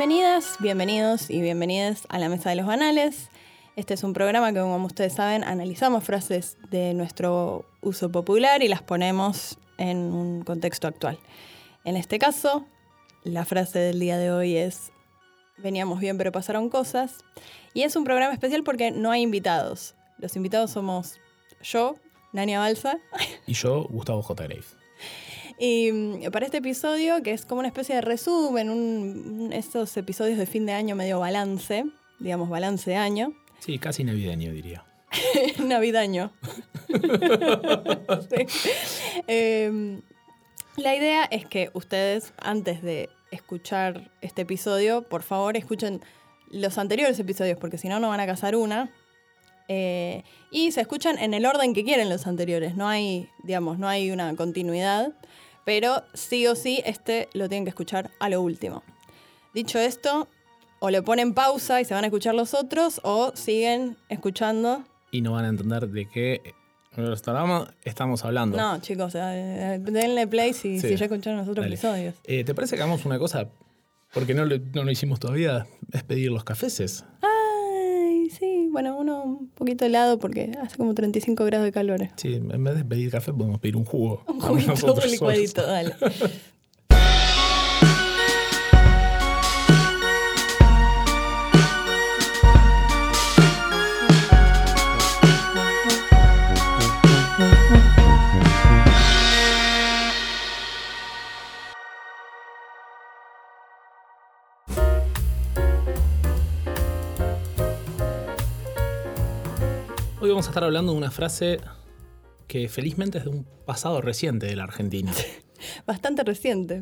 Bienvenidas, bienvenidos y bienvenidas a la Mesa de los Banales. Este es un programa que, como ustedes saben, analizamos frases de nuestro uso popular y las ponemos en un contexto actual. En este caso, la frase del día de hoy es Veníamos bien pero pasaron cosas. Y es un programa especial porque no hay invitados. Los invitados somos yo, Nania Balsa. Y yo, Gustavo J. Grave. Y mm, para este episodio, que es como una especie de resumen, un, estos episodios de fin de año medio balance, digamos balance de año. Sí, casi navideño diría. Navidaño. Em, la idea es que ustedes, antes de escuchar este episodio, por favor escuchen los anteriores episodios, porque si no, no van a casar una. Eh, y se escuchan en el orden que quieren los anteriores. No hay, digamos, no hay una continuidad. Pero sí o sí, este lo tienen que escuchar a lo último. Dicho esto, o le ponen pausa y se van a escuchar los otros, o siguen escuchando. Y no van a entender de qué estamos hablando. No, chicos, eh, denle play si, ya escucharon los otros episodios. Eh, ¿Te parece que hagamos una cosa? Porque no, no lo hicimos todavía, es pedir los cafeses. Sí, bueno, uno un poquito helado porque hace como 35 grados de calor. Sí, en vez de pedir café podemos pedir un jugo. Un juguito, un licuadito, dale. vamos a estar hablando de una frase que felizmente es de un pasado reciente de la Argentina. Bastante reciente.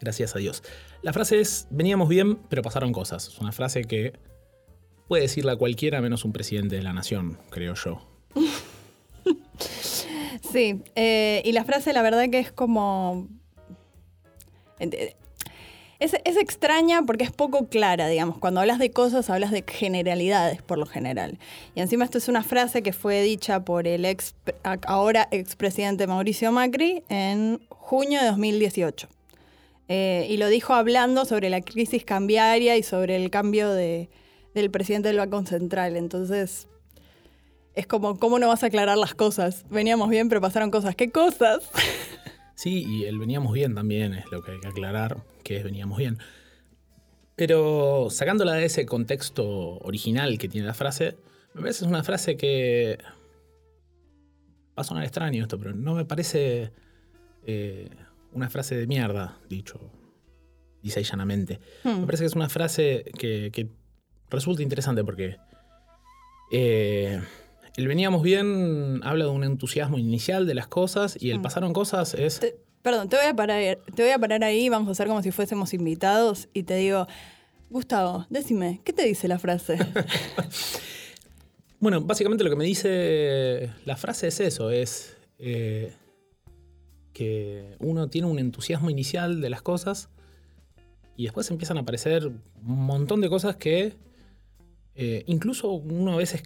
Gracias a Dios. La frase es, veníamos bien, pero pasaron cosas. Es una frase que puede decirla cualquiera menos un presidente de la nación, creo yo. sí, eh, y la frase la verdad que es como... Es, extraña porque es poco clara, digamos. Cuando hablas de cosas, hablas de generalidades por lo general. Y encima esto es una frase que fue dicha por el ex, ahora expresidente Mauricio Macri en junio de 2018. Eh, y lo dijo hablando sobre la crisis cambiaria y sobre el cambio de, del presidente del Banco Central. Entonces, es como, ¿cómo no vas a aclarar las cosas? Veníamos bien, pero pasaron cosas. ¿Qué cosas? Sí, y el veníamos bien también es lo que hay que aclarar, que es veníamos bien. Pero sacándola de ese contexto original que tiene la frase, me parece es una frase que. Va a sonar extraño esto, pero no me parece eh, una frase de mierda, dicho, dice llanamente. Hmm. Me parece que es una frase que, resulta interesante porque. Eh, el veníamos bien habla de un entusiasmo inicial de las cosas y el mm. pasaron cosas es... perdón, te voy, a parar, te voy a parar ahí, vamos a hacer como si fuésemos invitados y te digo, Gustavo, decime, ¿qué te dice la frase? bueno, básicamente lo que me dice la frase es eso, es eh, que uno tiene un entusiasmo inicial de las cosas y después empiezan a aparecer un montón de cosas que eh, incluso uno a veces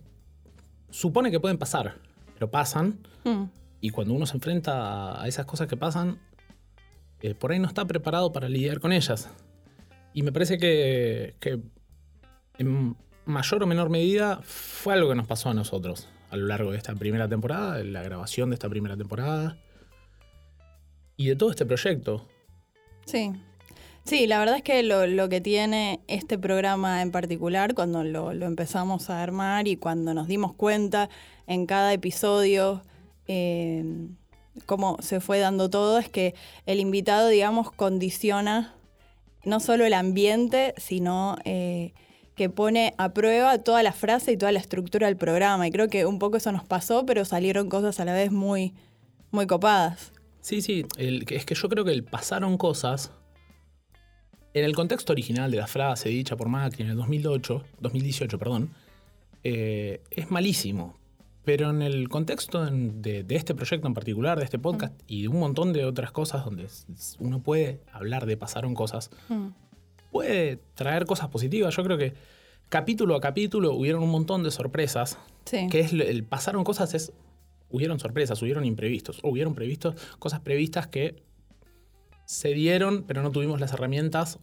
supone que pueden pasar, pero pasan. Hmm. Y cuando uno se enfrenta a esas cosas que pasan, eh, por ahí no está preparado para lidiar con ellas. Y me parece que, en mayor o menor medida fue algo que nos pasó a nosotros a lo largo de esta primera temporada, de la grabación de esta primera temporada y de todo este proyecto. Sí. Sí, la verdad es que lo, que tiene este programa en particular, cuando lo, empezamos a armar y cuando nos dimos cuenta en cada episodio eh, cómo se fue dando todo, es que el invitado, digamos, condiciona no solo el ambiente, sino eh, que pone a prueba toda la frase y toda la estructura del programa. Y creo que un poco eso nos pasó, pero salieron cosas a la vez muy, muy copadas. Sí, sí, es que yo creo que el pasaron cosas en el contexto original de la frase dicha por Macri en el 2008, 2018, perdón, eh, es malísimo. Pero en el contexto de, este proyecto en particular, de este podcast mm. y de un montón de otras cosas donde uno puede hablar de pasaron cosas, mm. puede traer cosas positivas. Yo creo que capítulo a capítulo hubieron un montón de sorpresas. Que es el pasaron cosas es hubieron sorpresas, hubieron imprevistos, hubieron previstos, cosas previstas que se dieron, pero no tuvimos las herramientas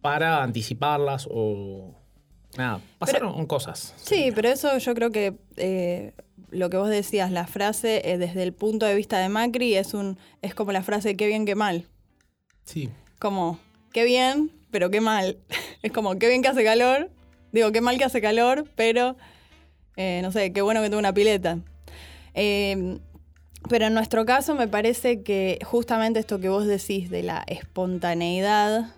para anticiparlas o... Nada, pasaron cosas. Sí, pero eso yo creo que eh, lo que vos decías, la frase eh, desde el punto de vista de Macri es, un, es como la frase qué bien, qué mal. Sí. Como, qué bien, pero qué mal. es como, qué bien que hace calor, digo, qué mal que hace calor, pero, eh, no sé, qué bueno que tuve una pileta. pero en nuestro caso me parece que justamente esto que vos decís de la espontaneidad,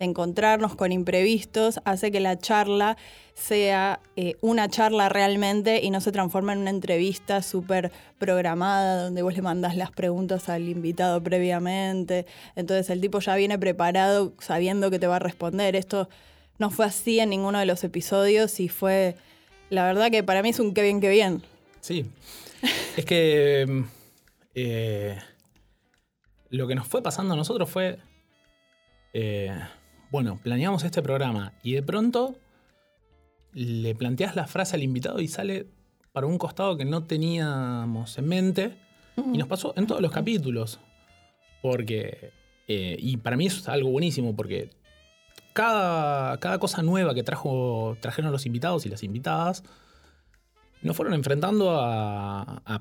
encontrarnos con imprevistos, hace que la charla sea eh, una charla realmente y no se transforma en una entrevista súper programada donde vos le mandás las preguntas al invitado previamente. Entonces el tipo ya viene preparado sabiendo que te va a responder. Esto no fue así en ninguno de los episodios y fue, la verdad que para mí es un qué bien, qué bien. Sí. es que eh, lo que nos fue pasando a nosotros fue... Eh, bueno, planeamos este programa y de pronto le planteas la frase al invitado y sale para un costado que no teníamos en mente. Y nos pasó en todos los capítulos. Porque, eh, y para mí eso es algo buenísimo, porque cada, cada cosa nueva que trajo, trajeron los invitados y las invitadas, nos fueron enfrentando a,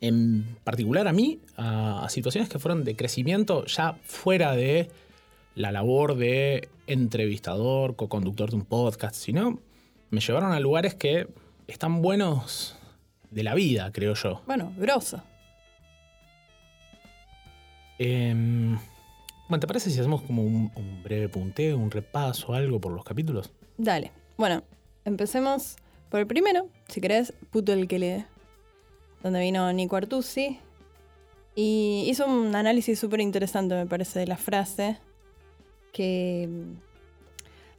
en particular a mí, a situaciones que fueron de crecimiento ya fuera de la labor de entrevistador, co-conductor de un podcast, sino me llevaron a lugares que están buenos de la vida, creo yo. Bueno, grosso. Em, bueno, ¿te parece si hacemos como un, breve punteo, un repaso, algo por los capítulos? Dale. Bueno, empecemos por el primero, si querés, Puto el que lee, donde vino Nico Artusi. Y hizo un análisis súper interesante, me parece, de la frase que mm,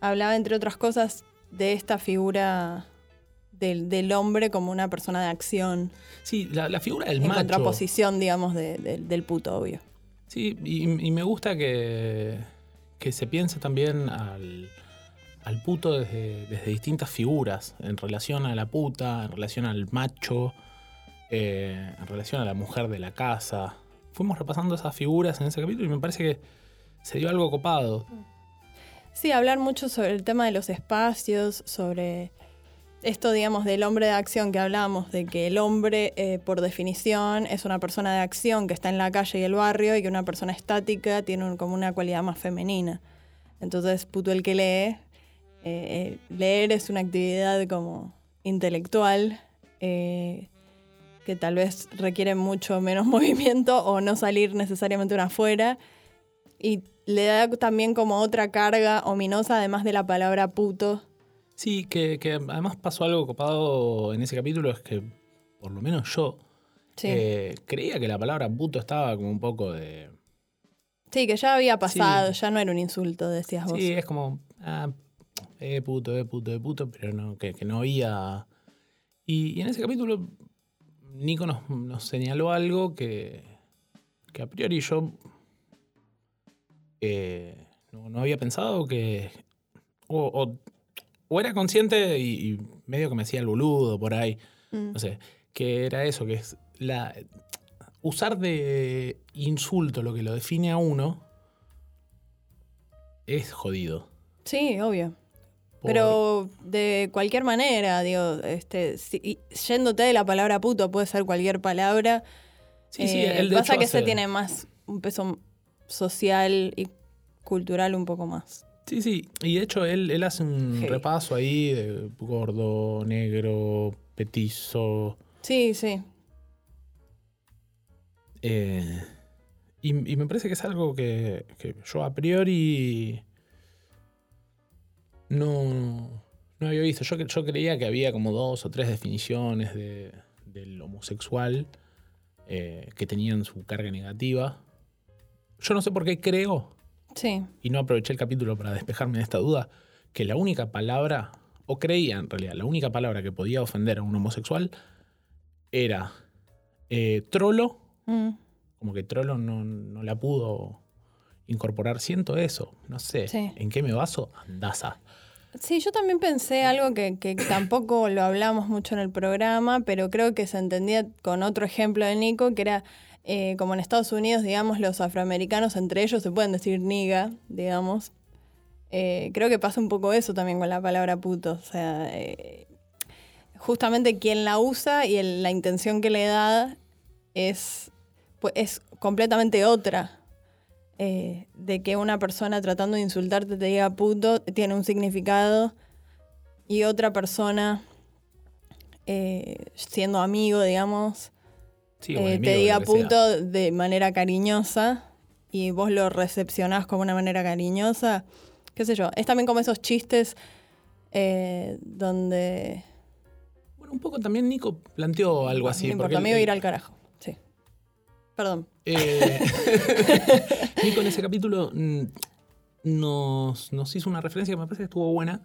hablaba, entre otras cosas, de esta figura del, hombre como una persona de acción. Sí, la, figura del en macho. contraposición, digamos, del puto, obvio. Sí, y, me gusta que, que, se piense también al, puto desde, distintas figuras, en relación a la puta, en relación al macho, eh, en relación a la mujer de la casa. Fuimos repasando esas figuras en ese capítulo y me parece que se dio algo copado. Sí, hablar mucho sobre el tema de los espacios, sobre esto, digamos, del hombre de acción que hablamos, de que el hombre, eh, por definición, es una persona de acción que está en la calle y el barrio y que una persona estática tiene como una cualidad más femenina. Entonces, puto el que lee, eh, eh, leer es una actividad como intelectual que tal vez requiere mucho menos movimiento o no salir necesariamente una afuera y le da también como otra carga ominosa, además de la palabra puto. Sí, que, además pasó algo copado en ese capítulo, es que por lo menos yo eh, creía que la palabra puto estaba como un poco de... Sí, que ya había pasado, ya no era un insulto, decías vos. Sí, es como, ah, eh, puto, eh, puto, eh, puto, pero no, que, no había... Y, en ese capítulo Nico nos, nos señaló algo que, que a priori yo eh, no, había pensado que. O, era consciente y, medio que me hacía el boludo por ahí. Mm. No sé. Que era eso, que es la. Usar de insulto lo que lo define a uno es jodido. Sí, obvio. Pero de cualquier manera, digo, este, yéndote de la palabra puto, puede ser cualquier palabra. Sí, sí, eh, el pasa que se tiene más un peso social y cultural un poco más. Sí, sí, y de hecho él, él hace un repaso ahí de gordo, negro, petizo. Sí, sí. Eh, y, me parece que es algo que, yo a priori no, no había visto. Yo, yo creía que había como dos o tres definiciones de, del homosexual eh, que tenían su carga negativa. Yo no sé por qué creo, sí. y no aproveché el capítulo para despejarme de esta duda, que la única palabra, o creía en realidad, la única palabra que podía ofender a un homosexual era eh, trolo, mm. como que trolo no, la pudo incorporar. Siento eso, no sé, ¿en qué me baso? Andaza. Sí, yo también pensé algo que, que, tampoco lo hablamos mucho en el programa, pero creo que se entendía con otro ejemplo de Nico, que era eh, como en Estados Unidos, digamos, los afroamericanos entre ellos se pueden decir niga, digamos. Eh, creo que pasa un poco eso también con la palabra puto. O sea, eh, justamente quien la usa y la intención que le da es, pues, es completamente otra. De que una persona tratando de insultarte te diga puto tiene un significado y otra persona siendo amigo, digamos, Sí, eh, te diga sea. puto de manera cariñosa y vos lo recepcionás como una manera cariñosa, qué sé yo. Es también como esos chistes eh, donde... Bueno, un poco también Nico planteó algo así. No importa, me voy a ir al carajo. Sí. Perdón. Eh, Nico en ese capítulo mm, nos, nos hizo una referencia que me parece que estuvo buena,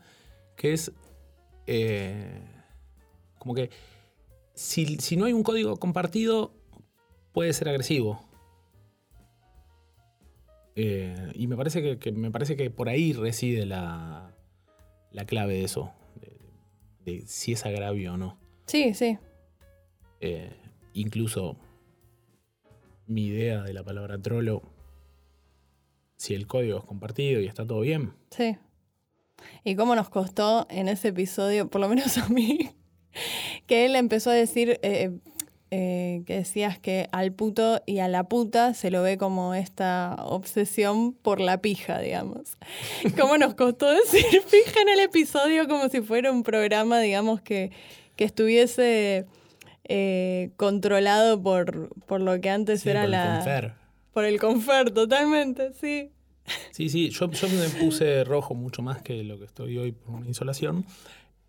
que es como que si, si no hay un código compartido, puede ser agresivo. Eh, y me parece que, que- me parece que por ahí reside la, la clave de eso, de, de si es agravio o no. Sí, sí. Eh, incluso mi idea de la palabra trolo, si el código es compartido y está todo bien. Sí. Y cómo nos costó en ese episodio, por lo menos a mí, que él empezó a decir eh, eh, que decías que al puto y a la puta se lo ve como esta obsesión por la pija, digamos. Cómo nos costó decir pija en el episodio como si fuera un programa, digamos, que, que estuviese eh, controlado por, por lo que antes Sí, era por el la... confer. Por el confer, totalmente, sí. Sí, sí, yo, yo me puse rojo mucho más que lo que estoy hoy por una insolación.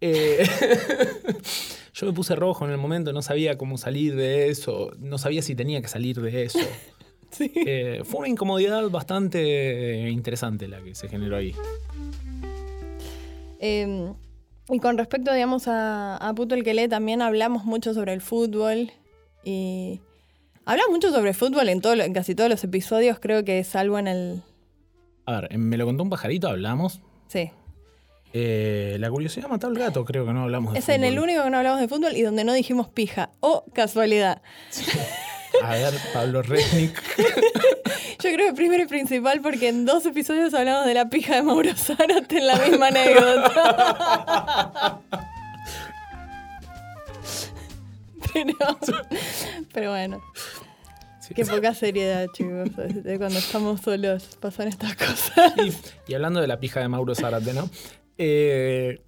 Eh, yo me puse rojo en el momento, no sabía cómo salir de eso, no sabía si tenía que salir de eso. Sí. Eh, fue una incomodidad bastante interesante la que se generó ahí. Eh, y con respecto, digamos, a, a Puto el que lee, también hablamos mucho sobre el fútbol. Y hablamos mucho sobre fútbol en, todo, lo- en casi todos los episodios, creo que salvo en el... A ver, me lo contó un pajarito, hablamos. Sí. Eh, la curiosidad mató al gato, creo que no hablamos de Es en el fútbol. único que no hablamos de fútbol y donde no dijimos pija. ¡Oh, casualidad! A ver, Pablo Resnick. Yo creo que primero y principal porque en dos episodios hablamos de la pija de Mauro Zárate en la misma anécdota. pero, pero bueno. Sí. Qué poca seriedad, chicos. De cuando estamos solos pasan estas cosas. Y, y hablando de la pija de Mauro Zárate, ¿no? Eh,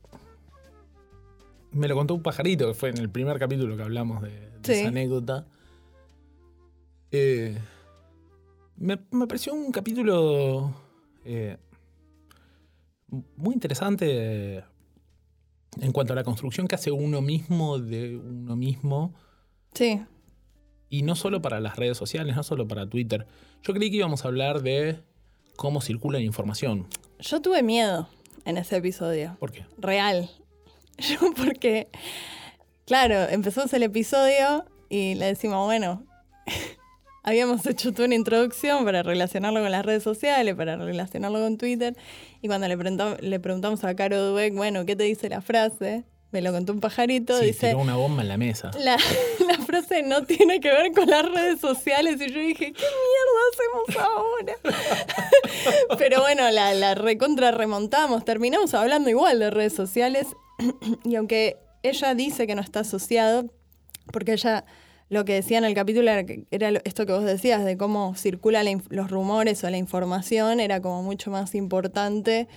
me lo contó un pajarito, que fue en el primer capítulo que hablamos de, de Sí. esa anécdota. Eh, me, me pareció un capítulo eh, muy interesante en cuanto a la construcción que hace uno mismo de uno mismo. Sí, Y no solo para las redes sociales, no solo para Twitter. Yo creí que íbamos a hablar de cómo circula la información. yo tuve miedo en ese episodio. ¿Por qué? Real. Yo porque, claro, empezamos el episodio y le decimos, bueno, habíamos hecho toda una introducción para relacionarlo con las redes sociales, para relacionarlo con Twitter. Y cuando le, preguntamos, le preguntamos a Caro Dueck, bueno, ¿qué te dice la frase? Me lo contó un pajarito, Sí, dice... tiró una bomba en la mesa. La frase no tiene que ver con las redes sociales y yo dije, ¿qué mierda hacemos ahora? Pero bueno, la, la recontra remontamos, terminamos hablando igual de redes sociales y aunque ella dice que no está asociado, porque ella lo que decía en el capítulo era, esto que vos decías, de cómo circulan los rumores o la información, era como mucho más importante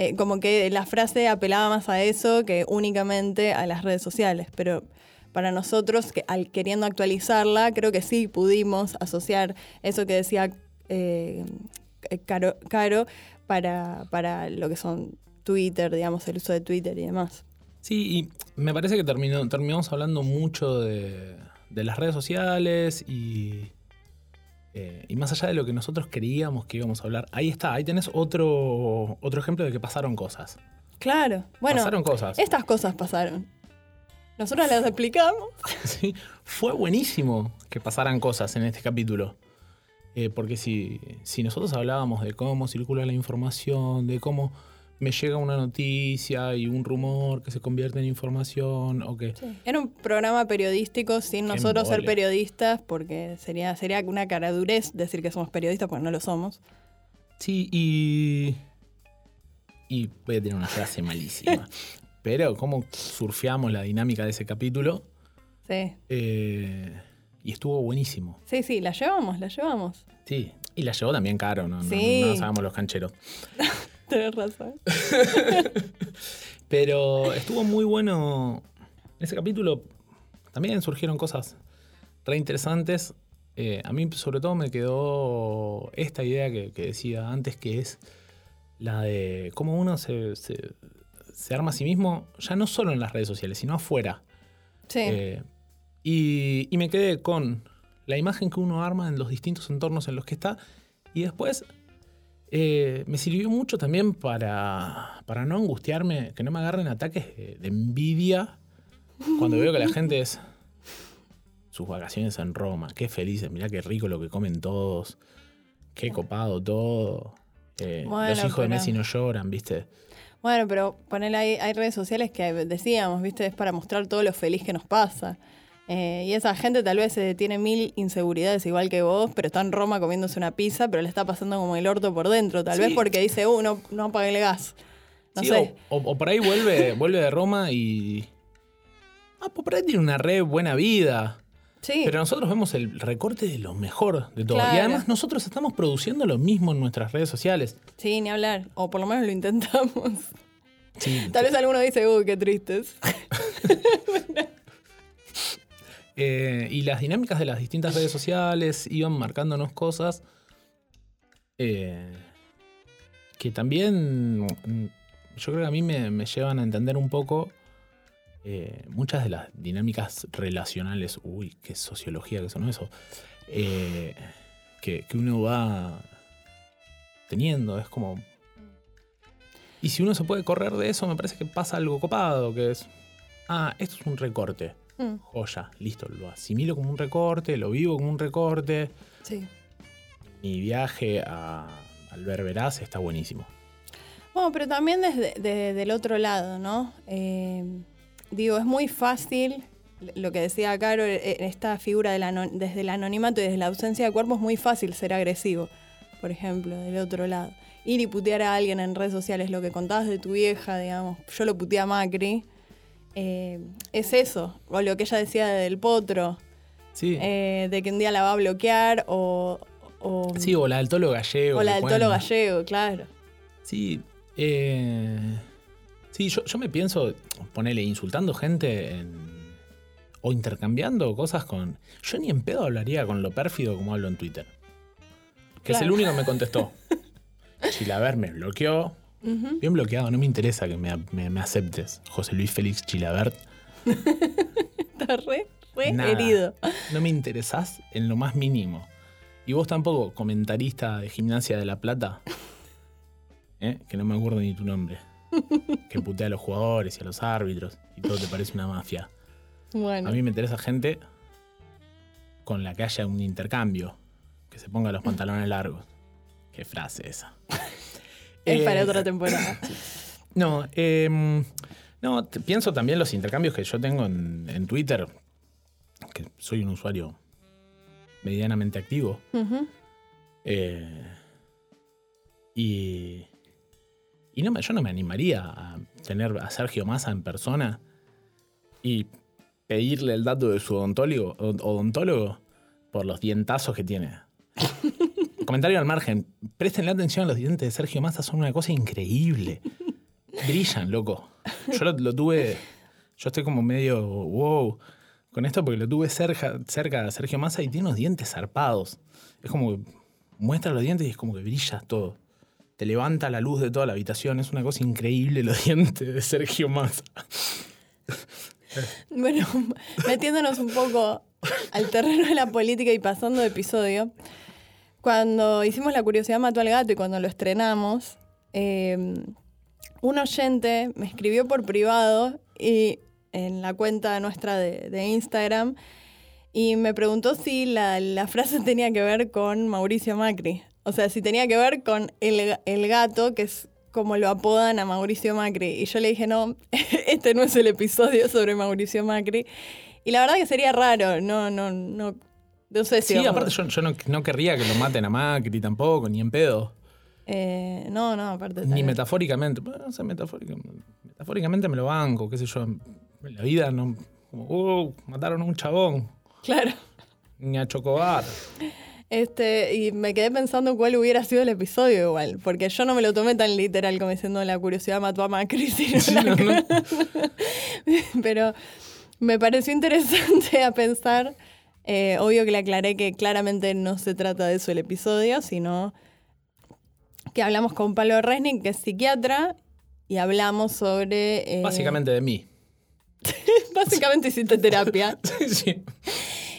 eh, como que la frase apelaba más a eso que únicamente a las redes sociales. Pero para nosotros, que, al, queriendo actualizarla, creo que sí pudimos asociar eso que decía eh, Caro, Caro para, para lo que son Twitter, digamos, el uso de Twitter y demás. Sí, y me parece que terminó, terminamos hablando mucho de, de las redes sociales y, eh, y más allá de lo que nosotros creíamos que íbamos a hablar. Ahí está, ahí tenés otro, otro ejemplo de que pasaron cosas. Claro, bueno, pasaron cosas. estas cosas pasaron. Nosotros las explicamos. Sí, fue buenísimo que pasaran cosas en este capítulo. Eh, porque si, si nosotros hablábamos de cómo circula la información, de cómo me llega una noticia y un rumor que se convierte en información o que... Era un programa periodístico sin nosotros ser periodistas, porque sería, sería una caradurez decir que somos periodistas, porque no lo somos. Sí, y... Y voy a tener una frase malísima. Pero cómo surfeamos la dinámica de ese capítulo. Sí. Eh, y estuvo buenísimo. Sí, sí, la llevamos, la llevamos. Sí, y la llevó también caro, no, sí. no, sabemos los cancheros. Tienes razón. Pero estuvo muy bueno. En ese capítulo también surgieron cosas re interesantes. Eh, a mí, sobre todo, me quedó esta idea que, decía antes, que es la de cómo uno se, arma a sí mismo, ya no solo en las redes sociales, sino afuera. Sí. Eh, y, y, me quedé con la imagen que uno arma en los distintos entornos en los que está. Y después eh, me sirvió mucho también para, para no angustiarme, que no me agarren ataques de, envidia cuando veo que la gente es sus vacaciones en Roma, qué felices, mirá qué rico lo que comen todos, qué copado todo. Eh, los hijos de Messi no lloran, ¿viste? Bueno, pero ponele ahí, hay redes sociales que decíamos, ¿viste? Es para mostrar todo lo feliz que nos pasa. Eh, y esa gente tal vez eh, tiene mil inseguridades igual que vos, pero está en Roma comiéndose una pizza, pero le está pasando como el orto por dentro. Tal vez porque dice, uh, no, no apague el gas. No sé. O, por ahí vuelve, vuelve de Roma y. Ah, pues por ahí tiene una re buena vida. Sí. Pero nosotros vemos el recorte de lo mejor de todo. Y además nosotros estamos produciendo lo mismo en nuestras redes sociales. Sí, ni hablar. O por lo menos lo intentamos. Tal vez alguno dice, uy, qué tristes. Eh, y las dinámicas de las distintas redes sociales iban marcándonos cosas eh, que también mm, yo creo que a mí me, llevan a entender un poco eh, muchas de las dinámicas relacionales, uy, qué sociología que son eso, que, que uno va teniendo, es como... Y si uno se puede correr de eso, me parece que pasa algo copado, que es, ah, esto es un recorte. Mm. Joya, listo, lo asimilo como un recorte, lo vivo como un recorte. Sí. Mi viaje a, al Verberaz está buenísimo. Bueno, pero también desde el otro lado, ¿no? Eh, digo, es muy fácil, lo que decía Caro, eh, esta figura desde el anonimato y desde la ausencia de cuerpo es muy fácil ser agresivo, por ejemplo, del otro lado. Ir y putear a alguien en redes sociales, lo que contabas de tu vieja, digamos, yo lo puteé a Macri, eh, es eso, o lo que ella decía del potro, sí. Eh, de que un día la va a bloquear, o, Sí, o la del tolo gallego. O la del tolo gallego, claro. Sí, eh, sí yo, me pienso, ponerle insultando gente o intercambiando cosas con... Yo ni en pedo hablaría con lo pérfido como hablo en Twitter. Que es el único que me contestó. Chilaver me bloqueó, Bien bloqueado, no me interesa que me, aceptes, José Luis Félix Chilabert. Está re, herido. No me interesás en lo más mínimo. Y vos tampoco, comentarista de Gimnasia de La Plata, ¿eh? que no me acuerdo ni tu nombre, que putea a los jugadores y a los árbitros y todo te parece una mafia. Bueno. A mí me interesa gente con la que haya un intercambio, que se ponga los pantalones largos. Qué frase esa. Es para otra temporada. No, em, no, pienso también los intercambios que yo tengo en, Twitter, que soy un usuario medianamente activo. Eh, y, y no yo no me animaría a tener a Sergio Massa en persona y pedirle el dato de su odontólogo, odontólogo por los dientazos que tiene. Comentario al margen. Prestenle atención a los dientes de Sergio Massa, son una cosa increíble. Brillan, loco. Yo lo, tuve. Yo estoy como medio wow con esto porque lo tuve cerca, cerca de Sergio Massa y tiene unos dientes zarpados. Es como que muestra los dientes y es como que brilla todo. Te levanta la luz de toda la habitación. Es una cosa increíble los dientes de Sergio Massa. Bueno, metiéndonos un poco al terreno de la política y pasando de episodio. Cuando hicimos La curiosidad mató al gato y cuando lo estrenamos, em, un oyente me escribió por privado y en la cuenta nuestra de, Instagram y me preguntó si la, frase tenía que ver con Mauricio Macri. O sea, si tenía que ver con el, gato, que es como lo apodan a Mauricio Macri. Y yo le dije, no, este no es el episodio sobre Mauricio Macri. Y la verdad que sería raro, no, no, no, no sé si... Sí, aparte yo, yo no, no querría que lo maten a Macri tampoco, ni en pedo. Eh, no, no, aparte... Ni metafóricamente. Bueno, no sé, metafóricamente, metafóricamente me lo banco, qué sé yo. En la vida no. Como, uh, mataron a un chabón. Claro. Ni a Chocobar. Este, y me quedé pensando cuál hubiera sido el episodio igual, porque yo no me lo tomé tan literal como diciendo la curiosidad mató a Macri, sino Sí, la- no, no. pero me pareció interesante a pensar. eh, obvio que le aclaré que claramente no se trata de eso el episodio, sino que hablamos con Pablo Resnick, que es psiquiatra, y hablamos sobre... eh, Básicamente de mí. básicamente hiciste terapia. sí.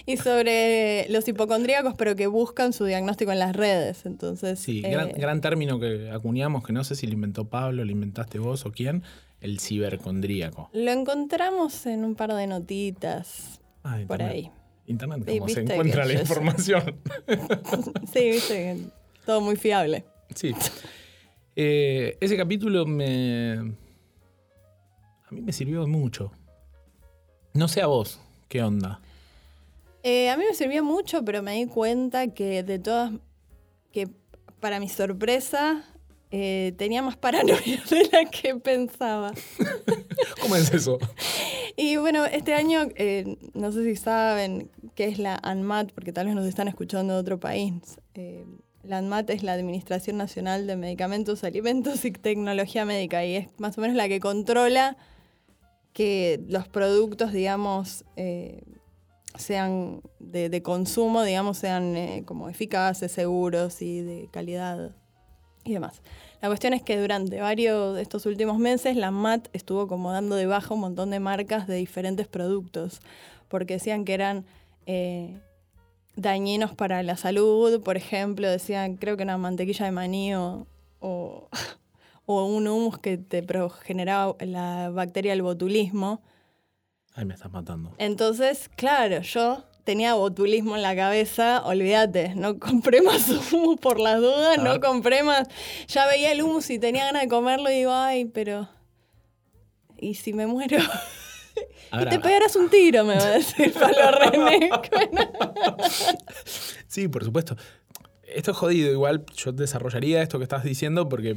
Y sobre los hipocondríacos, pero que buscan su diagnóstico en las redes. Entonces, Sí, eh, gran, gran término que acuñamos, que no sé si lo inventó Pablo, lo inventaste vos o quién, el cibercondríaco. lo encontramos en un par de notitas Ah, por ahí. Internet, Sí, como se viste encuentra la información. Sí, viste, todo muy fiable. Sí. Eh, ese capítulo me. A mí me sirvió mucho. No sé a vos, ¿qué onda? Eh, a mí me sirvió mucho, pero me di cuenta que de todas, que para mi sorpresa, eh, tenía más paranoia de la que pensaba. ¿Cómo es eso? Y bueno, este año, eh, no sé si saben qué es la ANMAT, porque tal vez nos están escuchando de otro país. Eh, la ANMAT es la Administración Nacional de Medicamentos, Alimentos y Tecnología Médica, y es más o menos la que controla que los productos, digamos, sean de, consumo, digamos, sean eh, como eficaces, seguros y de calidad y demás. La cuestión es que durante varios de estos últimos meses la MAT estuvo como dando de baja un montón de marcas de diferentes productos, porque decían que eran eh, dañinos para la salud, por ejemplo, decían creo que una mantequilla de maní o, o, o un humus que te generaba la bacteria del botulismo. Ay, me estás matando. Entonces, claro, yo tenía botulismo en la cabeza, olvídate, no compré más humus por las dudas, no ver. compré más. Ya veía el humus y tenía ganas de comerlo y digo, ay, pero... ¿Y si me muero? A ver, y te pegarás un tiro, me va a decir Pablo René. Sí, por supuesto. Esto es jodido. Igual yo desarrollaría esto que estás diciendo porque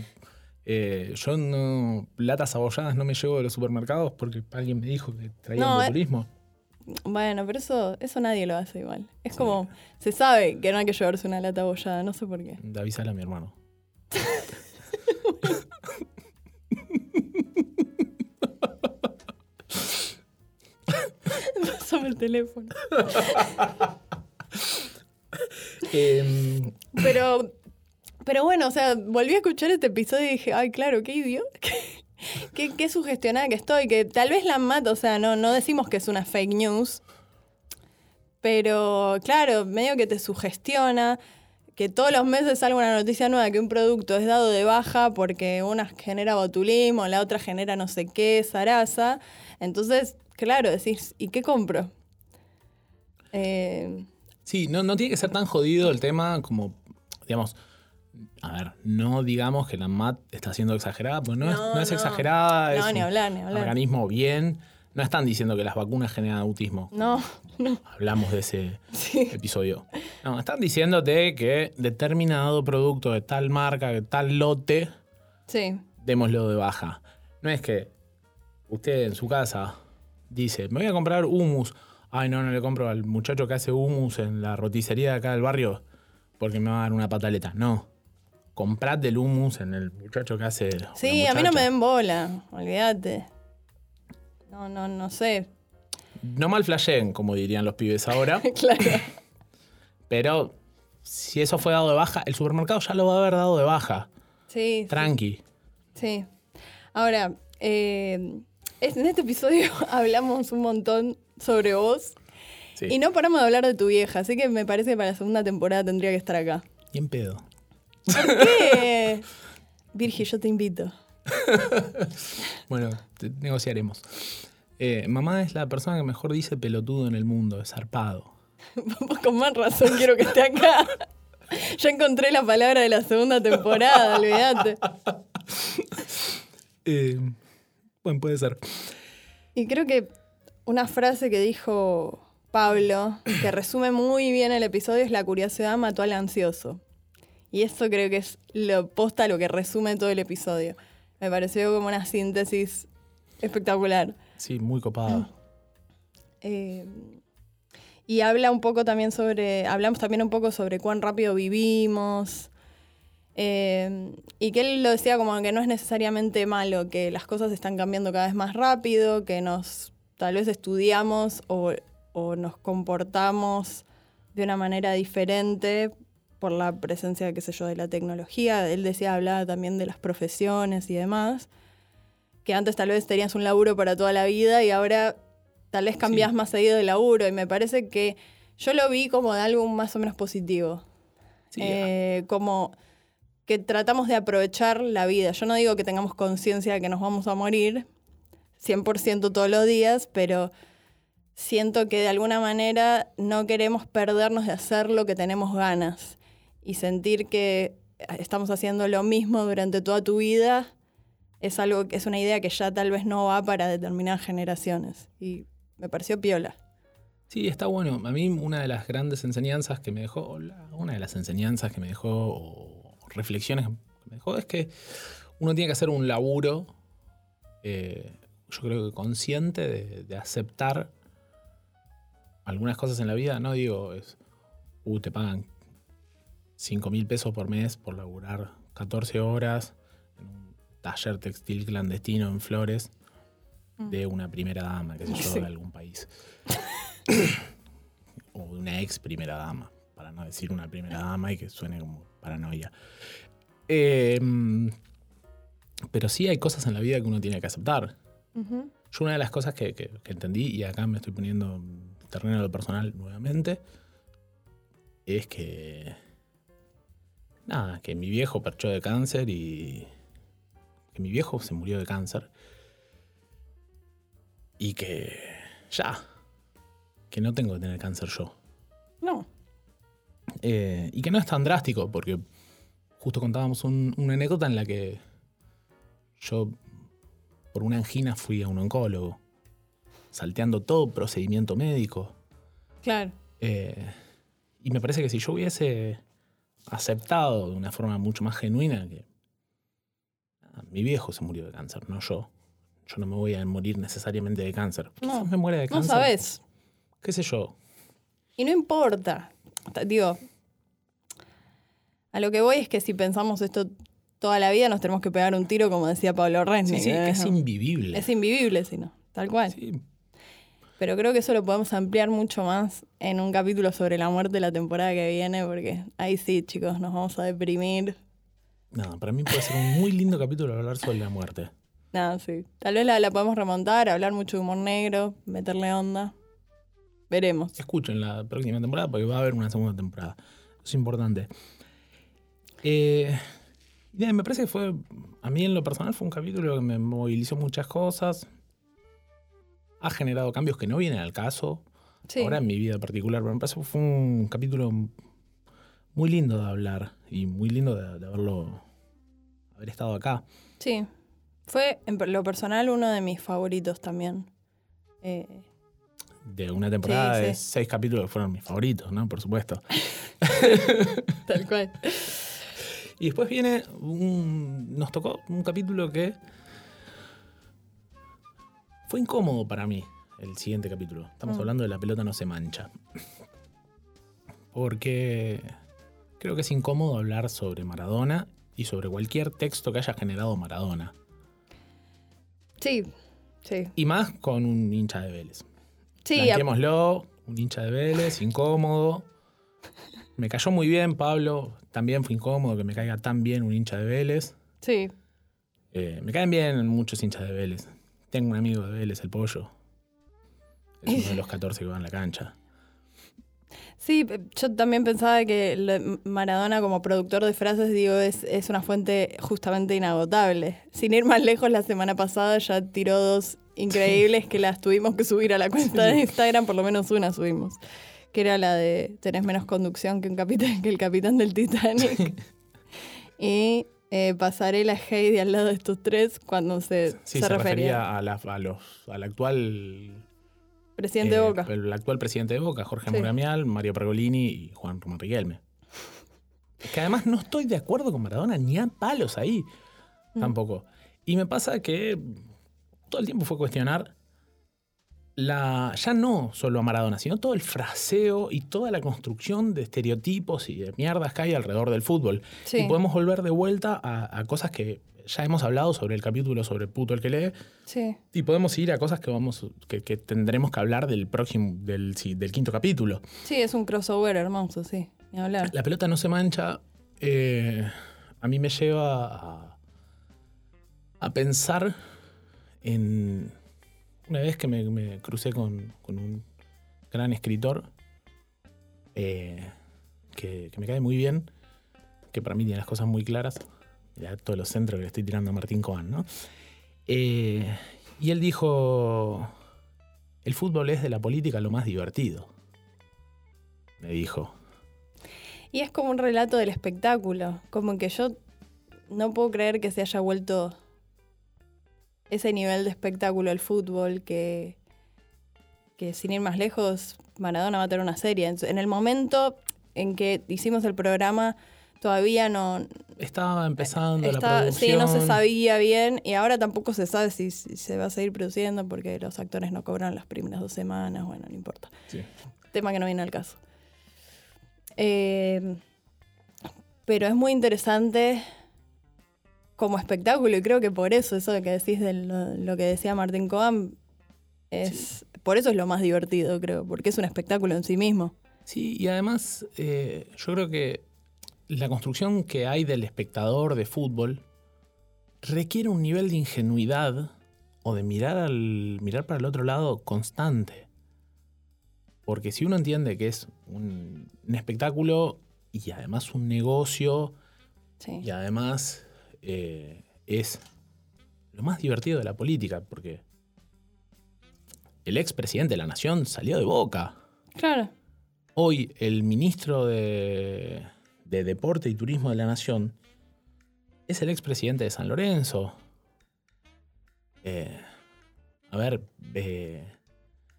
eh, yo no. Latas abolladas no me llevo de los supermercados porque alguien me dijo que traían No, eh. botulismo. bueno, pero eso, eso nadie lo hace igual. Es como, se sabe que no hay que llevarse una lata bollada, no sé por qué. De avisarle a mi hermano. Pásame el teléfono. Em, Pero, pero bueno, o sea, volví a escuchar este episodio y dije, ay, claro, qué idiota. Qué, qué sugestionada que estoy, que tal vez la mat, o sea, no, no decimos que es una fake news, pero claro, medio que te sugestiona, que todos los meses salga una noticia nueva que un producto es dado de baja porque una genera botulismo, la otra genera no sé qué, zaraza. Entonces, claro, decís, ¿y qué compro? Eh, Sí, no, no tiene que ser tan jodido el tema como, digamos, a ver, no digamos que la MAT está siendo exagerada, pues no, es, No, es no. exagerada, es ni un hablar, ni hablar. organismo bien. No están diciendo que las vacunas generan autismo. no, no. Hablamos de ese Sí. episodio. No, están diciéndote que determinado producto de tal marca, de tal lote, Sí. démoslo de baja. No es que usted en su casa dice, me voy a comprar humus. Ay, no, no le compro al muchacho que hace humus en la roticería de acá del barrio porque me va a dar una pataleta. No. Comprate el humus en el muchacho que hace. Sí, a mí no me den bola, olvídate. No, no, no sé. No mal flasheen, como dirían los pibes ahora. claro. pero si eso fue dado de baja, el supermercado ya lo va a haber dado de baja. Sí, Tranqui. sí. Ahora, eh, en este episodio hablamos un montón sobre vos Sí. y no paramos de hablar de tu vieja, así que me parece que para la segunda temporada tendría que estar acá. Y en pedo. ¿Por qué? Virgi, yo te invito. Bueno, te- negociaremos. Eh, mamá es la persona que mejor dice pelotudo en el mundo, es zarpado. Con más razón quiero que esté acá. Ya encontré la palabra de la segunda temporada, olvídate. Eh, bueno, puede ser. Y creo que una frase que dijo Pablo, que resume muy bien el episodio, es la curiosidad mató al ansioso. Y eso creo que es lo posta lo que resume todo el episodio. Me pareció como una síntesis espectacular. Sí, muy copada. Eh, y habla un poco también sobre, hablamos también un poco sobre cuán rápido vivimos. eh, y que él lo decía como que no es necesariamente malo, que las cosas están cambiando cada vez más rápido, que nos tal vez estudiamos o, o nos comportamos de una manera diferente por la presencia, qué sé yo, de la tecnología. Él decía, hablaba también de las profesiones y demás, que antes tal vez tenías un laburo para toda la vida y ahora tal vez cambias Sí. más seguido de laburo. Y me parece que yo lo vi como de algo más o menos positivo. Sí, Eh, como que tratamos de aprovechar la vida. Yo no digo que tengamos conciencia de que nos vamos a morir 100% todos los días, pero siento que de alguna manera no queremos perdernos de hacer lo que tenemos ganas y sentir que estamos haciendo lo mismo durante toda tu vida es algo es una idea que ya tal vez no va para determinadas generaciones y me pareció piola. Sí, está bueno. A mí una de las grandes enseñanzas que me dejó, una de las enseñanzas que me dejó, o reflexiones que me dejó, es que uno tiene que hacer un laburo, eh, yo creo que consciente de, de aceptar algunas cosas en la vida. No digo, es, uh, te pagan 5 mil pesos por mes por laburar 14 horas en un taller textil clandestino en Flores de una primera dama, qué sé yo, de algún país. o de una ex primera dama, para no decir una primera dama y que suene como paranoia. Eh, pero sí hay cosas en la vida que uno tiene que aceptar. Yo una de las cosas que, que- que entendí, y acá me estoy poniendo en terreno de lo personal nuevamente, es que... Nada, que mi viejo perchó de cáncer y... Que mi viejo se murió de cáncer. Y que... Ya. Que no tengo que tener cáncer yo. No. Eh, y que no es tan drástico, porque justo contábamos un- una anécdota en la que yo por una angina fui a un oncólogo, salteando todo procedimiento médico. Claro. Eh, y me parece que si yo hubiese aceptado de una forma mucho más genuina que ah, mi viejo se murió de cáncer, no yo. Yo no me voy a morir necesariamente de cáncer. No, me muera de No cáncer. sabes. ¿Qué sé yo? Y no importa. Ta- Digo, a lo que voy es que si pensamos esto toda la vida nos tenemos que pegar un tiro, como decía Pablo Resnick. Sí, sí, que es invivible. Es invivible, si no. Tal cual. Sí, Pero creo que eso lo podemos ampliar mucho más en un capítulo sobre la muerte la temporada que viene, porque ahí sí, chicos, nos vamos a deprimir. No, para mí puede ser un muy lindo capítulo hablar sobre la muerte. Nada, sí. Tal vez la, la podemos remontar, hablar mucho de humor negro, meterle onda. Veremos. Escuchen la próxima temporada porque va a haber una segunda temporada. Es importante. Eh, me parece que fue, a mí en lo personal fue un capítulo que me movilizó muchas cosas. Ha generado cambios que no vienen al caso. Sí. Ahora en mi vida particular, pero me parece que fue un capítulo muy lindo de hablar y muy lindo de, de haberlo, haber estado acá. Sí. Fue, en lo personal, uno de mis favoritos también. Eh, De una temporada Sí, de sí. seis capítulos que fueron mis favoritos, ¿no? Por supuesto. tal cual. Y después viene un. Nos tocó un capítulo que. Fue incómodo para mí, el siguiente capítulo. Estamos Mm. hablando de La pelota no se mancha. Porque creo que es incómodo hablar sobre Maradona y sobre cualquier texto que haya generado Maradona. Sí, sí. Y más con un hincha de Vélez. Sí, un hincha de Vélez, incómodo. Me cayó muy bien, Pablo. También fue incómodo que me caiga tan bien un hincha de Vélez. sí. Eh, me caen bien muchos hinchas de Vélez. Tengo un amigo de Vélez, el pollo. Es uno de los 14 que va en la cancha. Sí, pe- yo también pensaba que Maradona como productor de frases, digo, es, es una fuente justamente inagotable. Sin ir más lejos, la semana pasada ya tiró dos increíbles que las tuvimos que subir a la cuenta de Instagram, por lo menos una subimos. Que era la de tenés menos conducción que, un capitán, que el capitán del Titanic. y eh, pasarela Heidi al lado de estos tres cuando se, Sí, se se, refería refería a la- a los, al actual presidente de eh, Boca. El actual presidente de Boca, Jorge Sí. Muramial, Mario Pergolini y Juan Román Riquelme. Es que además no estoy de acuerdo con Maradona ni a palos ahí. Mm. Tampoco. Y me pasa que todo el tiempo fue cuestionar la, ya no solo a Maradona, sino todo el fraseo y toda la construcción de estereotipos y de mierdas que hay alrededor del fútbol. Sí. Y podemos volver de vuelta a, a cosas que ya hemos hablado sobre el capítulo sobre puto el que lee. Sí. Y podemos ir a cosas que vamos que, que tendremos que hablar del próximo, del, sí, del quinto capítulo. Sí, es un crossover hermoso, sí. Ni hablar. La pelota no se mancha. eh, a mí me lleva a, a pensar en una vez que me, crucé con, con un gran escritor eh, que, me cae muy bien, que para mí tiene las cosas muy claras. Ya todos los centros que le estoy tirando a Martín Coan, ¿no? Eh, y él dijo: El fútbol es de la política lo más divertido. Me dijo. Y es como un relato del espectáculo, como que yo no puedo creer que se haya vuelto ese nivel de espectáculo el fútbol que, que sin ir más lejos, Maradona va a tener una serie. En- En el momento en que hicimos el programa, todavía no Estaba empezando la está, sí, producción. no se sabía bien y ahora tampoco se sabe si, si se va a seguir produciendo porque los actores no cobran las primeras dos semanas, bueno, no importa Sí. tema que no viene al caso. Eh, pero es muy interesante como espectáculo y creo que por eso, eso que decís de lo, lo que decía Martín Coan, es, por eso es lo más divertido, creo, porque es un espectáculo en sí mismo. Sí, y además eh, yo creo que la construcción que hay del espectador de fútbol requiere un nivel de ingenuidad o de mirar, al, mirar para el otro lado constante. Porque si uno entiende que es un, un espectáculo y además un negocio Sí. y además eh, es lo más divertido de la política, porque el expresidente de la nación salió de boca. Claro. Hoy el ministro de, de Deporte y Turismo de la Nación es el expresidente de San Lorenzo. Eh, a ver, eh,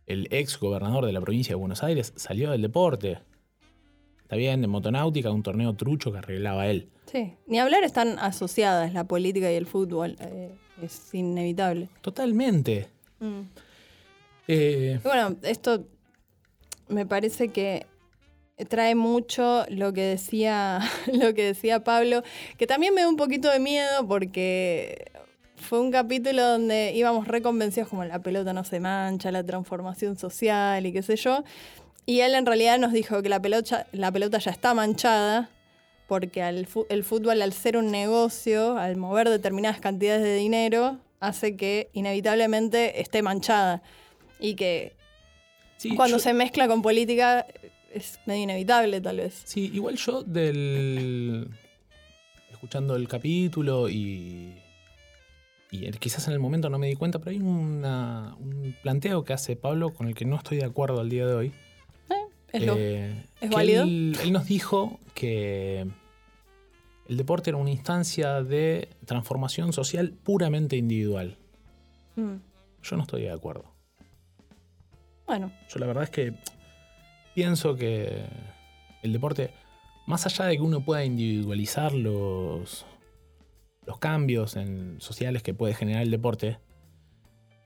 el ex gobernador de la provincia de Buenos Aires salió del deporte. Está bien, de motonáutica, un torneo trucho que arreglaba él. Sí. Ni hablar están asociadas la política y el fútbol. eh, es inevitable. Totalmente. Mm. Eh, Bueno, esto me parece que trae mucho lo que decía lo que decía Pablo, que también me da un poquito de miedo porque fue un capítulo donde íbamos reconvencidos como la pelota no se mancha, la transformación social y qué sé yo. Y él en realidad nos dijo que la pelota, la pelota ya está manchada porque al el fútbol al ser un negocio, al mover determinadas cantidades de dinero, hace que inevitablemente esté manchada. Y que sí, cuando yo- se mezcla con política es medio inevitable tal vez. Sí, igual yo del. escuchando el capítulo y. y quizás en el momento no me di cuenta, pero hay una- un planteo que hace Pablo con el que no estoy de acuerdo al día de hoy. Es lo- Eh, ¿es que válido? Él, él nos dijo que el deporte era una instancia de transformación social puramente individual. Mm. Yo no estoy de acuerdo. Bueno, Yo la verdad es que pienso que el deporte, más allá de que uno pueda individualizar los, los cambios en- sociales que puede generar el deporte,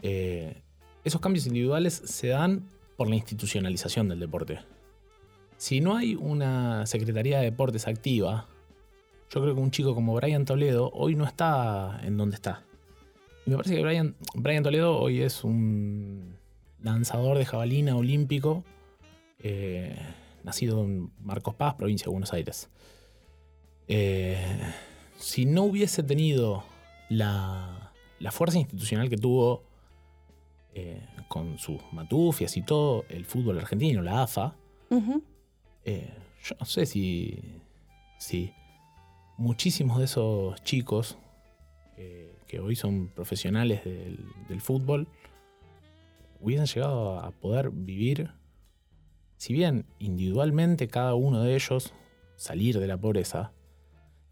eh, esos cambios individuales se dan por la institucionalización del deporte. Si no hay una Secretaría de Deportes activa, yo creo que un chico como Brian Toledo hoy no está en donde está. Y me parece que Brian, Toledo hoy es un lanzador de jabalina olímpico, eh, nacido en Marcos Paz, provincia de Buenos Aires. Eh, si no hubiese tenido la, fuerza institucional que tuvo eh, con sus matufias y todo el fútbol argentino, la AFA, eh, yo no sé si, si muchísimos de esos chicos que hoy son profesionales del, fútbol hubiesen llegado a poder vivir, si bien individualmente cada uno de ellos salir de la pobreza,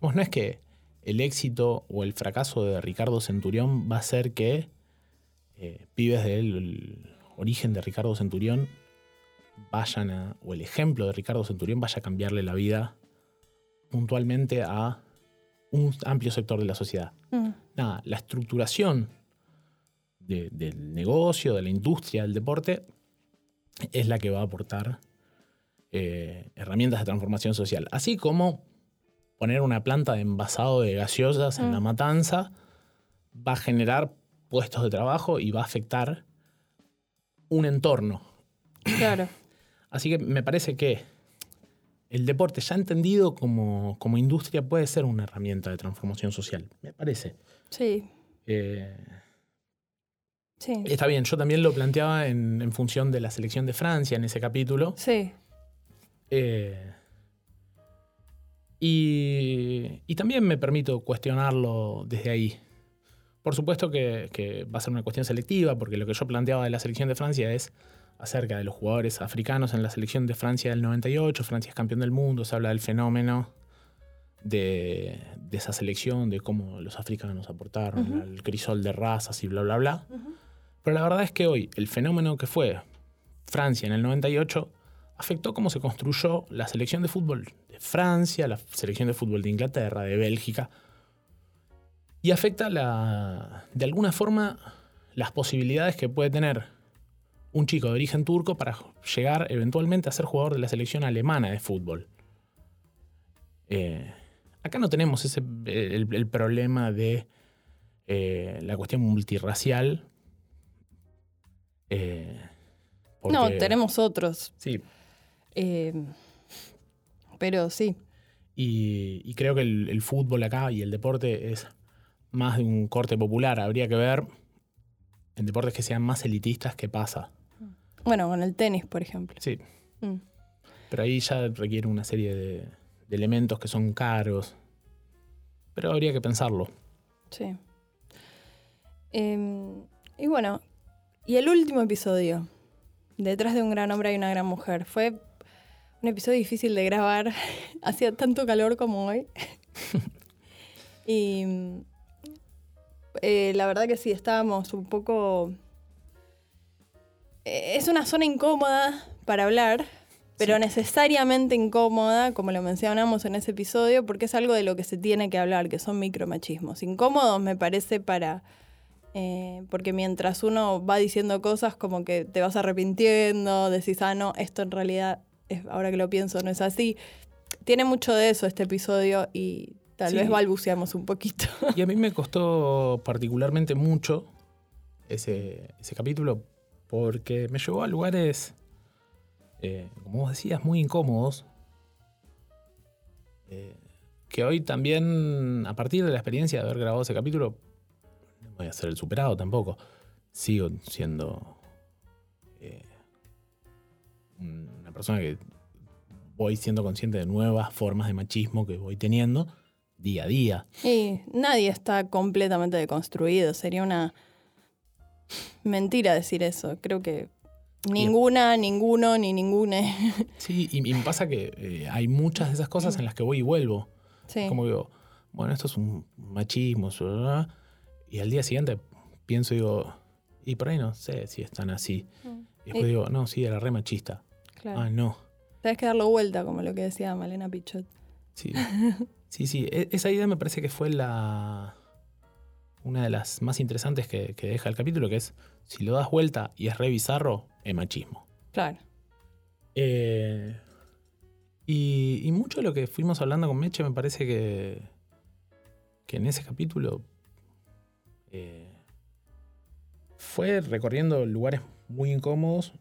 vos no es que el éxito o el fracaso de Ricardo Centurión va a ser que eh, pibes del origen de Ricardo Centurión vayan a, o el ejemplo de Ricardo Centurión vaya a cambiarle la vida puntualmente a un amplio sector de la sociedad. Mm. Nada, la estructuración de- del negocio, de la industria, del deporte, es la que va a aportar eh, herramientas de transformación social. Así como poner una planta de envasado de gaseosas en Mm. la matanza va a generar puestos de trabajo y va a afectar un entorno. Claro. Así que me parece que el deporte ya entendido como, como industria puede ser una herramienta de transformación social. Me parece. Sí, Eh, sí. está bien, yo también lo planteaba en, en función de la selección de Francia en ese capítulo. Sí, Eh, y, y también me permito cuestionarlo desde ahí. Por supuesto que, que va a ser una cuestión selectiva, porque lo que yo planteaba de la selección de Francia es acerca de los jugadores africanos en la selección de Francia del 98. Francia es campeón del mundo, se habla del fenómeno de, de esa selección, de cómo los africanos aportaron Ujú. al crisol de razas y bla, bla, bla. Pero la verdad es que hoy el fenómeno que fue Francia en el 98 afectó cómo se construyó la selección de fútbol de Francia, la selección de fútbol de Inglaterra, de Bélgica. Y afecta la, de alguna forma las posibilidades que puede tener un chico de origen turco para llegar eventualmente a ser jugador de la selección alemana de fútbol. Eh, acá no tenemos ese, el, el problema de eh, la cuestión multirracial. eh, no, tenemos otros. Sí, pero sí, Y, y creo que el, el fútbol acá y el deporte es más de un corte popular. Habría que ver en deportes que sean más elitistas qué pasa. Bueno, con el tenis, por ejemplo. Sí, Mm. pero ahí ya requiere una serie de, de elementos que son caros. Pero habría que pensarlo. Sí. Em, y bueno, y el último episodio, Detrás de un gran hombre hay una gran mujer, fue un episodio difícil de grabar, hacía tanto calor como hoy. y eh, la verdad que sí, estábamos un poco... eh, Es una zona incómoda para hablar, pero Sí. necesariamente incómoda, como lo mencionamos en ese episodio, porque es algo de lo que se tiene que hablar, que son micromachismos. Incómodos me parece para... eh, porque mientras uno va diciendo cosas como que te vas arrepintiendo, decís, ah, no, esto en realidad, es, ahora que lo pienso, no es así. Tiene mucho de eso este episodio y tal Sí. vez balbuceamos un poquito. Y a mí me costó particularmente mucho ese, ese capítulo porque me llevó a lugares, eh, como vos decías, muy incómodos. eh, que hoy también, a partir de la experiencia de haber grabado ese capítulo, no voy a ser el superado tampoco. Sigo siendo eh, una persona que voy siendo consciente de nuevas formas de machismo que voy teniendo día a día. Y nadie está completamente deconstruido. Sería una mentira decir eso. Creo que ninguna, ninguno, ni ningune. Sí, y, y me pasa que eh, hay muchas de esas cosas en las que voy y vuelvo. sí. Como digo, bueno, esto es un machismo, y al día siguiente pienso y digo, y por ahí no sé si están así. Mm. Y después Y- digo, no, sí, era re machista. claro. Ah, no. Tenés que darlo vuelta, como lo que decía Malena Pichot. Sí, sí, sí. E- esa idea me parece que fue la una de las más interesantes que, que deja el capítulo, que es, si lo das vuelta y es re bizarro, es machismo. Claro. Eh, y, y mucho de lo que fuimos hablando con Meche me parece que, que en ese capítulo eh, fue recorriendo lugares muy incómodos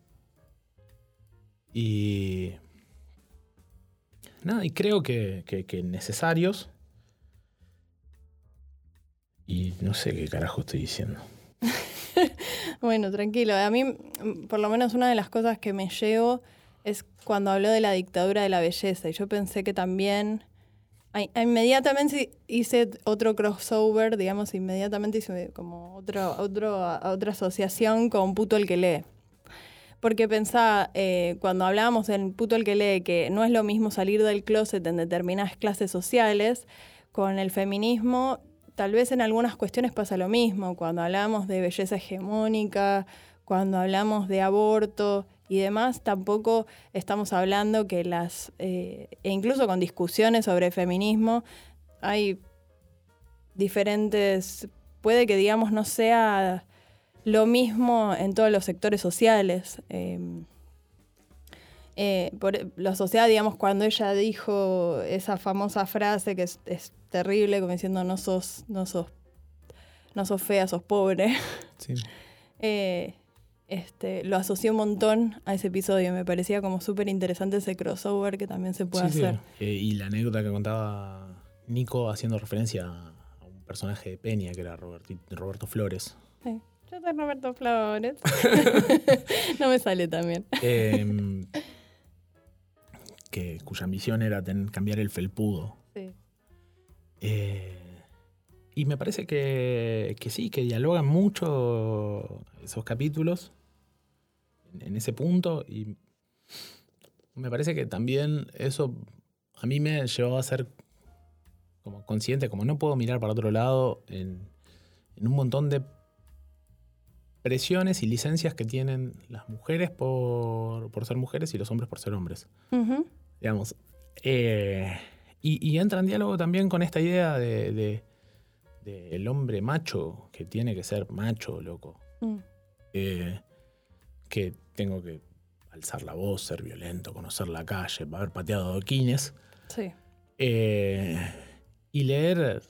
y nada, y creo que, que- que necesarios. Y no sé qué carajo estoy diciendo. Bueno, tranquilo. A mí, por lo menos, una de las cosas que me llevo es cuando habló de la dictadura de la belleza. Y yo pensé que también. Inmediatamente hice otro crossover, digamos, inmediatamente hice como otro, otro, otra asociación con Puto el que lee. Porque pensaba, eh, cuando hablábamos del Puto el que lee, que no es lo mismo salir del closet en determinadas clases sociales, con el feminismo, tal vez en algunas cuestiones pasa lo mismo, cuando hablamos de belleza hegemónica, cuando hablamos de aborto y demás, tampoco estamos hablando que las, eh, e incluso con discusiones sobre feminismo, hay diferentes, puede que digamos no sea lo mismo en todos los sectores sociales. Em, eh, por la sociedad, digamos, cuando ella dijo esa famosa frase que es, terrible, como diciendo no sos, no sos, no sos fea, sos pobre. Sí. Eh, este, lo asocié un montón a ese episodio. Me parecía como súper interesante ese crossover que también se puede hacer. Eh, y la anécdota que contaba Nico haciendo referencia a un personaje de Peña que era Roberto Flores. Sí. Yo soy Roberto Flores. no me sale también. Eh, cuya ambición era cambiar el felpudo. Eh, y me parece que, sí, que dialogan mucho esos capítulos en, ese punto. Y me parece que también eso a mí me llevó a ser como consciente, como no puedo mirar para otro lado en, un montón de presiones y licencias que tienen las mujeres por, ser mujeres y los hombres por ser hombres. Digamos. Eh, y, entra en diálogo también con esta idea de, el hombre macho, que tiene que ser macho, loco. Mm. Eh, que tengo que alzar la voz, ser violento, conocer la calle, haber pateado adoquines. Sí. Eh, y leer.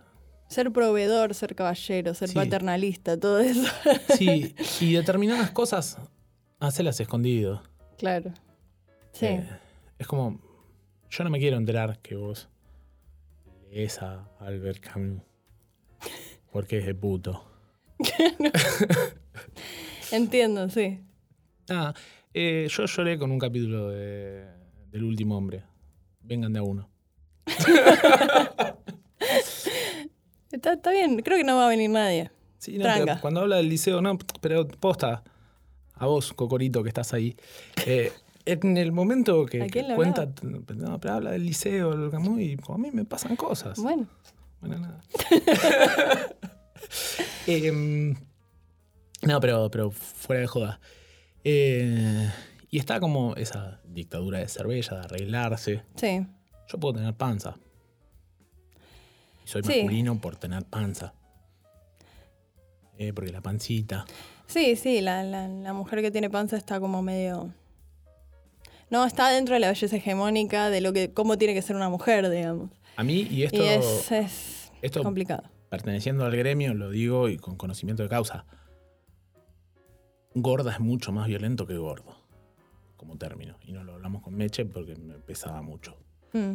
Ser proveedor, ser caballero, ser paternalista, todo eso. Sí, y determinadas cosas, hacerlas escondido. Claro. Sí. es como, yo no me quiero enterar que vos lees a Albert Camus. Porque es de puto. Entiendo, sí. Ah, eh, yo lloré con un capítulo de, del último hombre. Vengan de a uno. está, bien, creo que no va a venir nadie. Sí, no, cuando habla del liceo, no, pero posta, a vos, Cocorito, que estás ahí. Eh, en el momento que, cuenta, no, pero habla del liceo, el Camus, y a mí me pasan cosas. Bueno. Bueno, nada. Em, no, pero, pero fuera de joda. Eh, y está como esa dictadura de cerveza, de arreglarse. Sí. Yo puedo tener panza. Y soy masculino por tener panza. Eh, porque la pancita. Sí, sí, la, la mujer que tiene panza está como medio no está dentro de la belleza hegemónica de lo que cómo tiene que ser una mujer, digamos. A mí, y esto, es, esto complicado. Perteneciendo al gremio, lo digo y con conocimiento de causa. Gorda es mucho más violento que gordo, como término. Y no lo hablamos con Meche porque me pesaba mucho. Mm.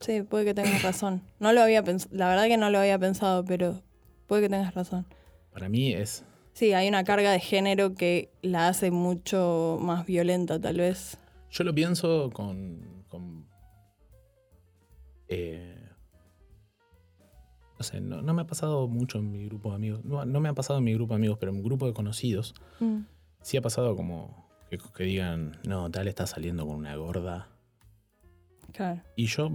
Sí, puede que tengas razón. No lo había la verdad que no lo había pensado, pero puede que tengas razón. Para mí es. Sí, hay una carga de género que la hace mucho más violenta, tal vez. Yo lo pienso con. Eh, no sé, no, me ha pasado mucho en mi grupo de amigos. No, me ha pasado en mi grupo de amigos, pero en mi grupo de conocidos. Mm. Sí ha pasado como que, digan, no, tal está saliendo con una gorda. Claro. Y yo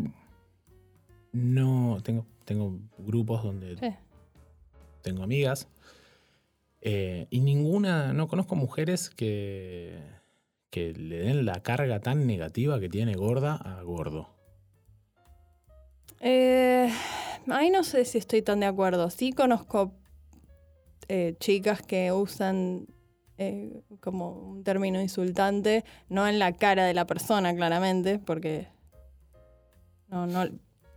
no tengo, tengo grupos donde tengo amigas. Eh, y ninguna, no conozco mujeres que que le den la carga tan negativa que tiene gorda a gordo? Eh, ahí no sé si estoy tan de acuerdo. Sí conozco eh, chicas que usan eh, como un término insultante, no en la cara de la persona, claramente, porque no, no,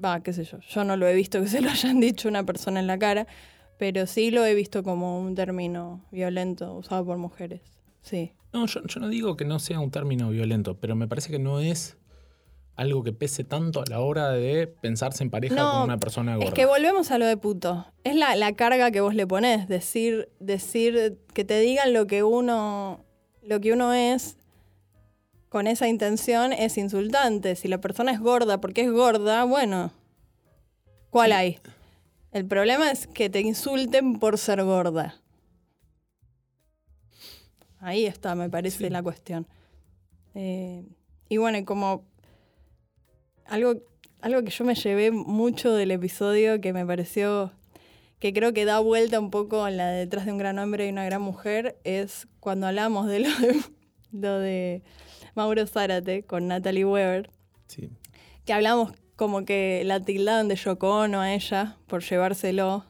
va, qué sé yo, yo no lo he visto que se lo hayan dicho una persona en la cara, pero sí lo he visto como un término violento usado por mujeres, sí. No, yo, no digo que no sea un término violento, pero me parece que no es algo que pese tanto a la hora de pensarse en pareja con una persona gorda. Es que volvemos a lo de puto. Es la, carga que vos le pones, decir, decir, que te digan lo que uno, lo que uno es con esa intención es insultante. Si la persona es gorda porque es gorda, bueno, ¿cuál hay? El problema es que te insulten por ser gorda. Ahí está, me parece la cuestión. Eh, y bueno, como algo, algo que yo me llevé mucho del episodio que me pareció que creo que da vuelta un poco en la de detrás de un gran hombre y una gran mujer, es cuando hablamos de lo de, lo de Mauro Zárate con Natalie Weber, Sí. que hablamos como que la tildaban de Yoko Ono a ella por llevárselo.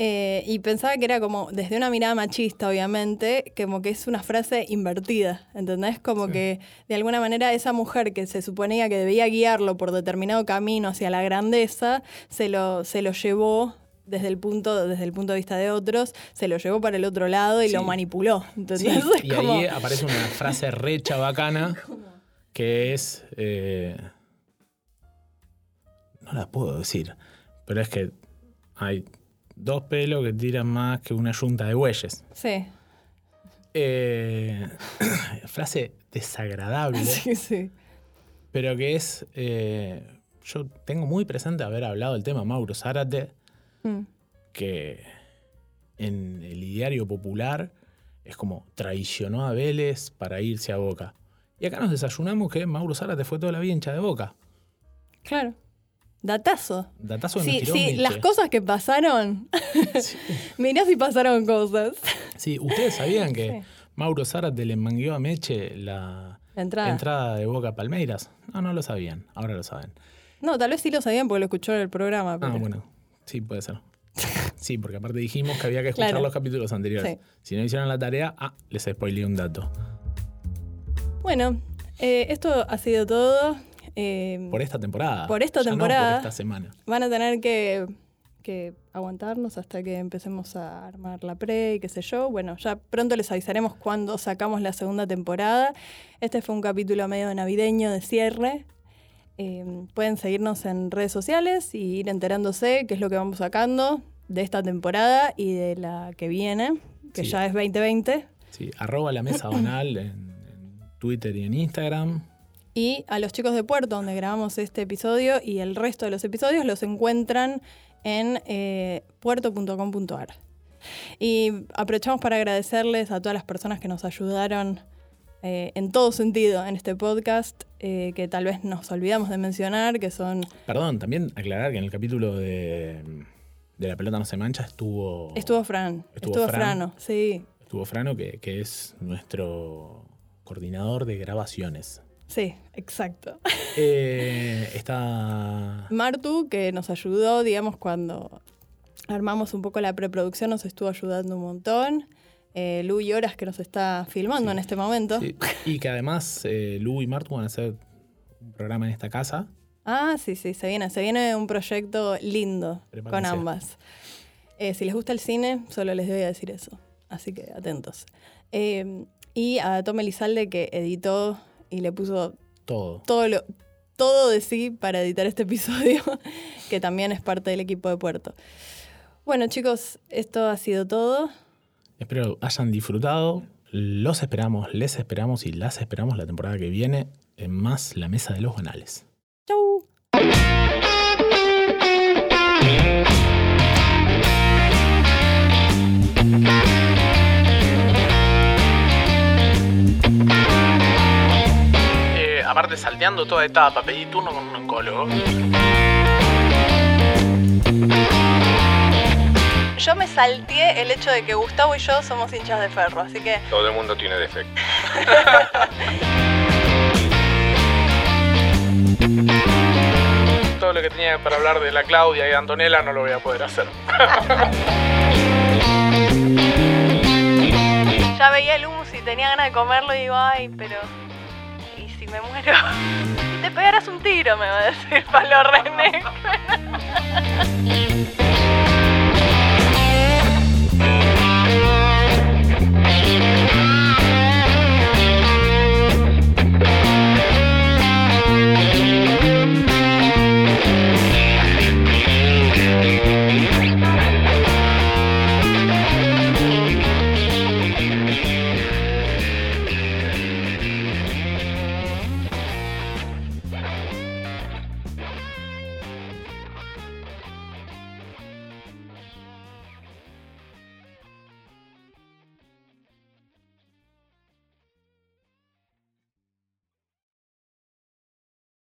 Eh, y pensaba que era como, desde una mirada machista, obviamente, como que es una frase invertida, ¿entendés? Como Sí. que de alguna manera esa mujer que se suponía que debía guiarlo por determinado camino hacia la grandeza, se lo, se lo llevó desde el, punto, desde el punto de vista de otros, se lo llevó para el otro lado y Sí. lo manipuló, ¿entendés? Sí, Es y como- ahí aparece una frase re chabacana que es. eh, no la puedo decir, pero es que hay dos pelos que tiran más que una yunta de bueyes. Sí, Eh, frase desagradable, sí, sí. pero que es. eh, yo tengo muy presente haber hablado del tema Mauro Zárate, Mm. que en el ideario popular es como traicionó a Vélez para irse a Boca. Y acá nos desayunamos que Mauro Zárate fue toda la vida hincha de Boca. Claro. Datazo. Datazo Sí, sí, las cosas que pasaron. Mirá si pasaron cosas. Sí, ustedes sabían que Sí. Mauro Zárate le mangueó a Meche la La entrada. entrada de Boca Palmeiras. No, no lo sabían. Ahora lo saben. No, tal vez sí lo sabían porque lo escuchó en el programa. Ah, bueno. Sí, puede ser. Sí, porque aparte dijimos que había que escuchar Claro. los capítulos anteriores. Sí. Si no hicieron la tarea, ah, les spoileé un dato. Bueno, eh, esto ha sido todo. Eh, Por esta temporada. Por esta Ya no temporada. por esta semana. van a tener que, que aguantarnos hasta que empecemos a armar la pre y qué sé yo. Bueno, ya pronto les avisaremos cuando sacamos la segunda temporada. Este fue un capítulo medio navideño de cierre. Eh, pueden seguirnos en redes sociales y ir enterándose qué es lo que vamos sacando de esta temporada y de la que viene, que Sí. ya es 2020. Sí, arroba la mesa banal en, en Twitter y en Instagram. Y a los chicos de Puerto, donde grabamos este episodio y el resto de los episodios, los encuentran en eh, puerto.com.ar. Y aprovechamos para agradecerles a todas las personas que nos ayudaron eh, en todo sentido en este podcast, eh, que tal vez nos olvidamos de mencionar, que son... Perdón, también aclarar que en el capítulo de, de La pelota no se mancha estuvo, Estuvo Fran, Estuvo estuvo, Fran. Frano, sí, estuvo Frano, que, que es nuestro coordinador de grabaciones. Sí, exacto. Eh, está... Martu, que nos ayudó, digamos, cuando armamos un poco la preproducción, nos estuvo ayudando un montón. Eh, Lu y Horas, que nos está filmando Sí. en este momento. sí, y que además eh, Lu y Martu van a hacer un programa en esta casa. Ah, sí, sí, se viene, se viene un proyecto lindo con ambas. Eh, si les gusta el cine, solo les voy a decir eso. Así que atentos. Eh, y a Tom Elizalde, que editó y le puso Todo. todo lo todo de sí para editar este episodio, que también es parte del equipo de Puerto. Bueno, chicos, esto ha sido todo. Espero hayan disfrutado. Los esperamos, les esperamos y las esperamos la temporada que viene en más La Mesa de los Banales. Chau. Aparte salteando toda etapa, pedí turno con un oncólogo. Yo me salteé el hecho de que Gustavo y yo somos hinchas de ferro, así que Todo el mundo tiene defecto. Todo lo que tenía para hablar de la Claudia y Antonella no lo voy a poder hacer. ya veía el humus y tenía ganas de comerlo y digo, ay, pero. ¿Y si me muero? Te pegaras un tiro, me va a decir Palo René.